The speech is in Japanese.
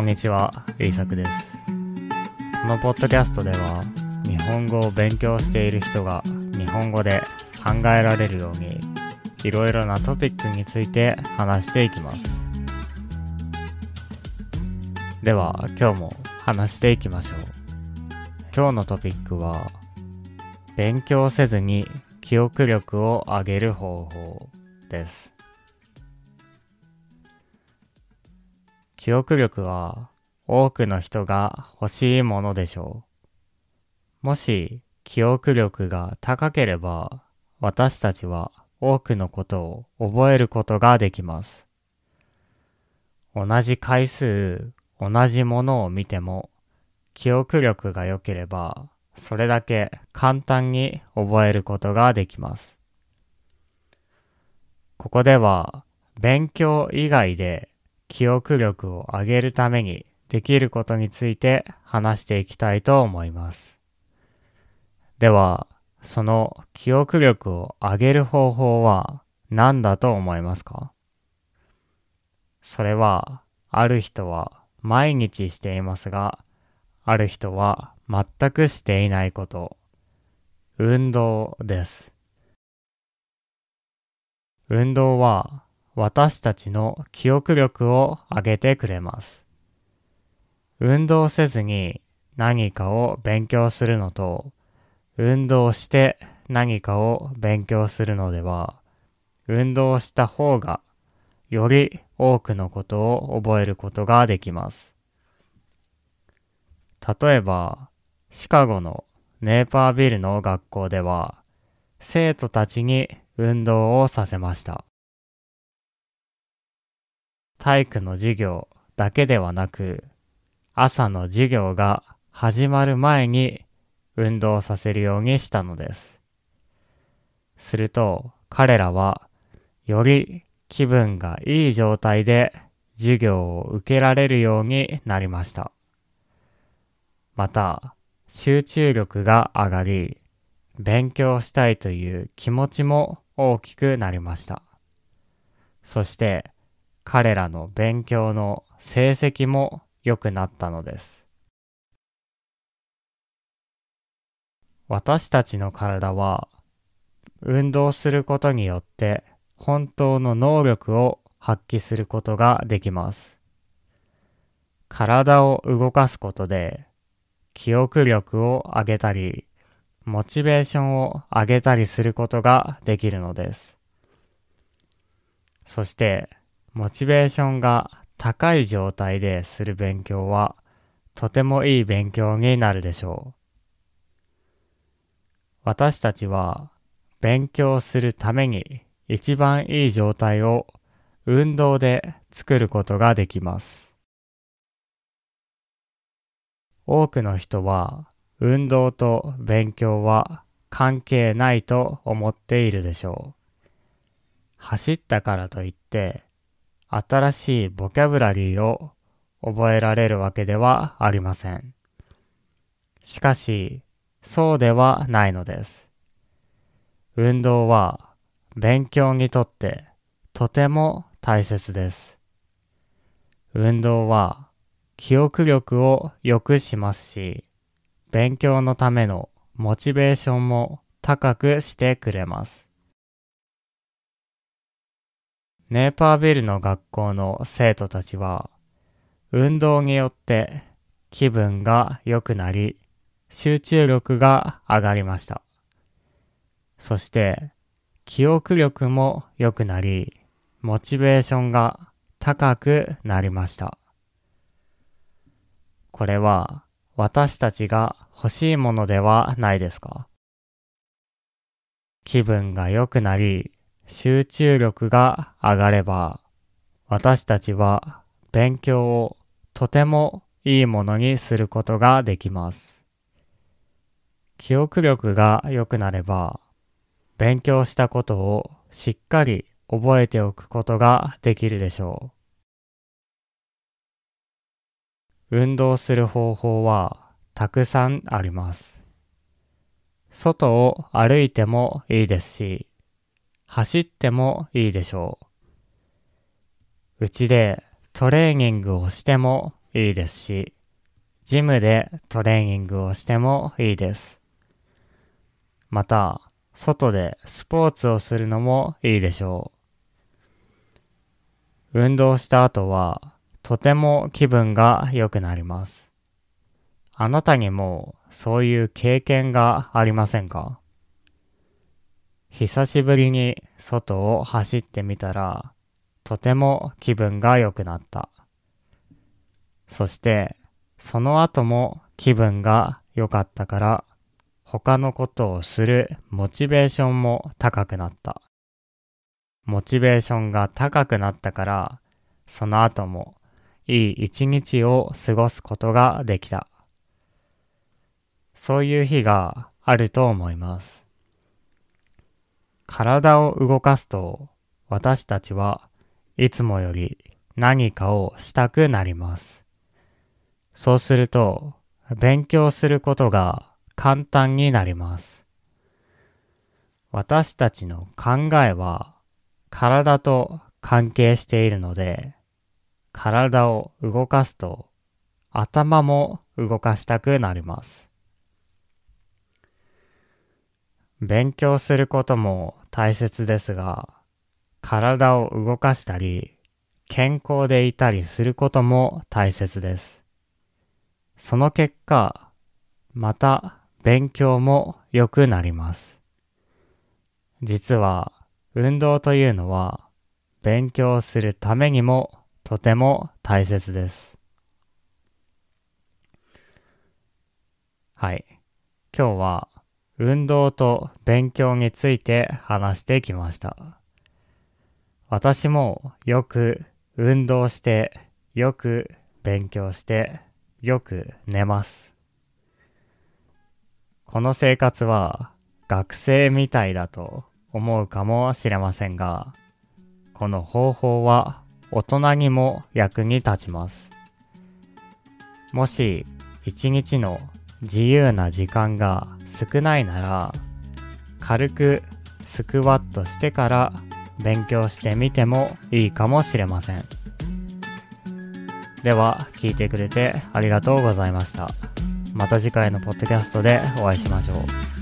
こんにちは、イーサクです。このポッドキャストでは、日本語を勉強している人が日本語で考えられるように、いろいろなトピックについて話していきます。では、今日も話していきましょう。今日のトピックは、勉強せずに記憶力を上げる方法です。記憶力は多くの人が欲しいものでしょう。もし記憶力が高ければ私たちは多くのことを覚えることができます。同じ回数、同じものを見ても記憶力が良ければそれだけ簡単に覚えることができます。ここでは勉強以外で記憶力を上げるためにできることについて話していきたいと思います。では、その記憶力を上げる方法は何だと思いますか？それは、ある人は毎日していますが、ある人は全くしていないこと、運動です。運動は私たちの記憶力を上げてくれます。運動せずに何かを勉強するのと、運動して何かを勉強するのでは、運動した方がより多くのことを覚えることができます。例えば、シカゴのネーパービルの学校では、生徒たちに運動をさせました。体育の授業だけではなく、朝の授業が始まる前に運動させるようにしたのです。すると彼らはより気分がいい状態で授業を受けられるようになりました。また集中力が上がり、勉強したいという気持ちも大きくなりました。そして彼らの勉強の成績も良くなったのです。私たちの体は運動することによって本当の能力を発揮することができます。体を動かすことで記憶力を上げたり、モチベーションを上げたりすることができるのです。そして、モチベーションが高い状態でする勉強はとてもいい勉強になるでしょう。私たちは勉強するために一番いい状態を運動で作ることができます。多くの人は運動と勉強は関係ないと思っているでしょう。走ったからといって新しいボキャブラリーを覚えられるわけではありません。しかし、そうではないのです。運動は勉強にとってとても大切です。運動は記憶力を良くしますし、勉強のためのモチベーションも高くしてくれます。ネーパービルの学校の生徒たちは、運動によって気分が良くなり、集中力が上がりました。そして、記憶力も良くなり、モチベーションが高くなりました。これは私たちが欲しいものではないですか？気分が良くなり、集中力が上がれば、私たちは勉強をとてもいいものにすることができます。記憶力が良くなれば、勉強したことをしっかり覚えておくことができるでしょう。運動する方法はたくさんあります。外を歩いてもいいですし、走ってもいいでしょう。うちでトレーニングをしてもいいですし、ジムでトレーニングをしてもいいです。また、外でスポーツをするのもいいでしょう。運動した後は、とても気分が良くなります。あなたにもそういう経験がありませんか？久しぶりに外を走ってみたら、とても気分が良くなった。そして、その後も気分が良かったから、他のことをするモチベーションも高くなった。モチベーションが高くなったから、その後もいい一日を過ごすことができた。そういう日があると思います。体を動かすと私たちはいつもより何かをしたくなります。そうすると勉強することが簡単になります。私たちの考えは体と関係しているので、体を動かすと頭も動かしたくなります。勉強することも大切ですが、体を動かしたり、健康でいたりすることも大切です。その結果、また勉強も良くなります。実は運動というのは勉強するためにもとても大切です。はい。今日は運動と勉強について話してきました。私もよく運動して、よく勉強して、よく寝ます。この生活は学生みたいだと思うかもしれませんが、この方法は大人にも役に立ちます。もし一日の自由な時間が少ないなら、軽くスクワットしてから勉強してみてもいいかもしれません。では、聞いてくれてありがとうございました。また次回のポッドキャストでお会いしましょう。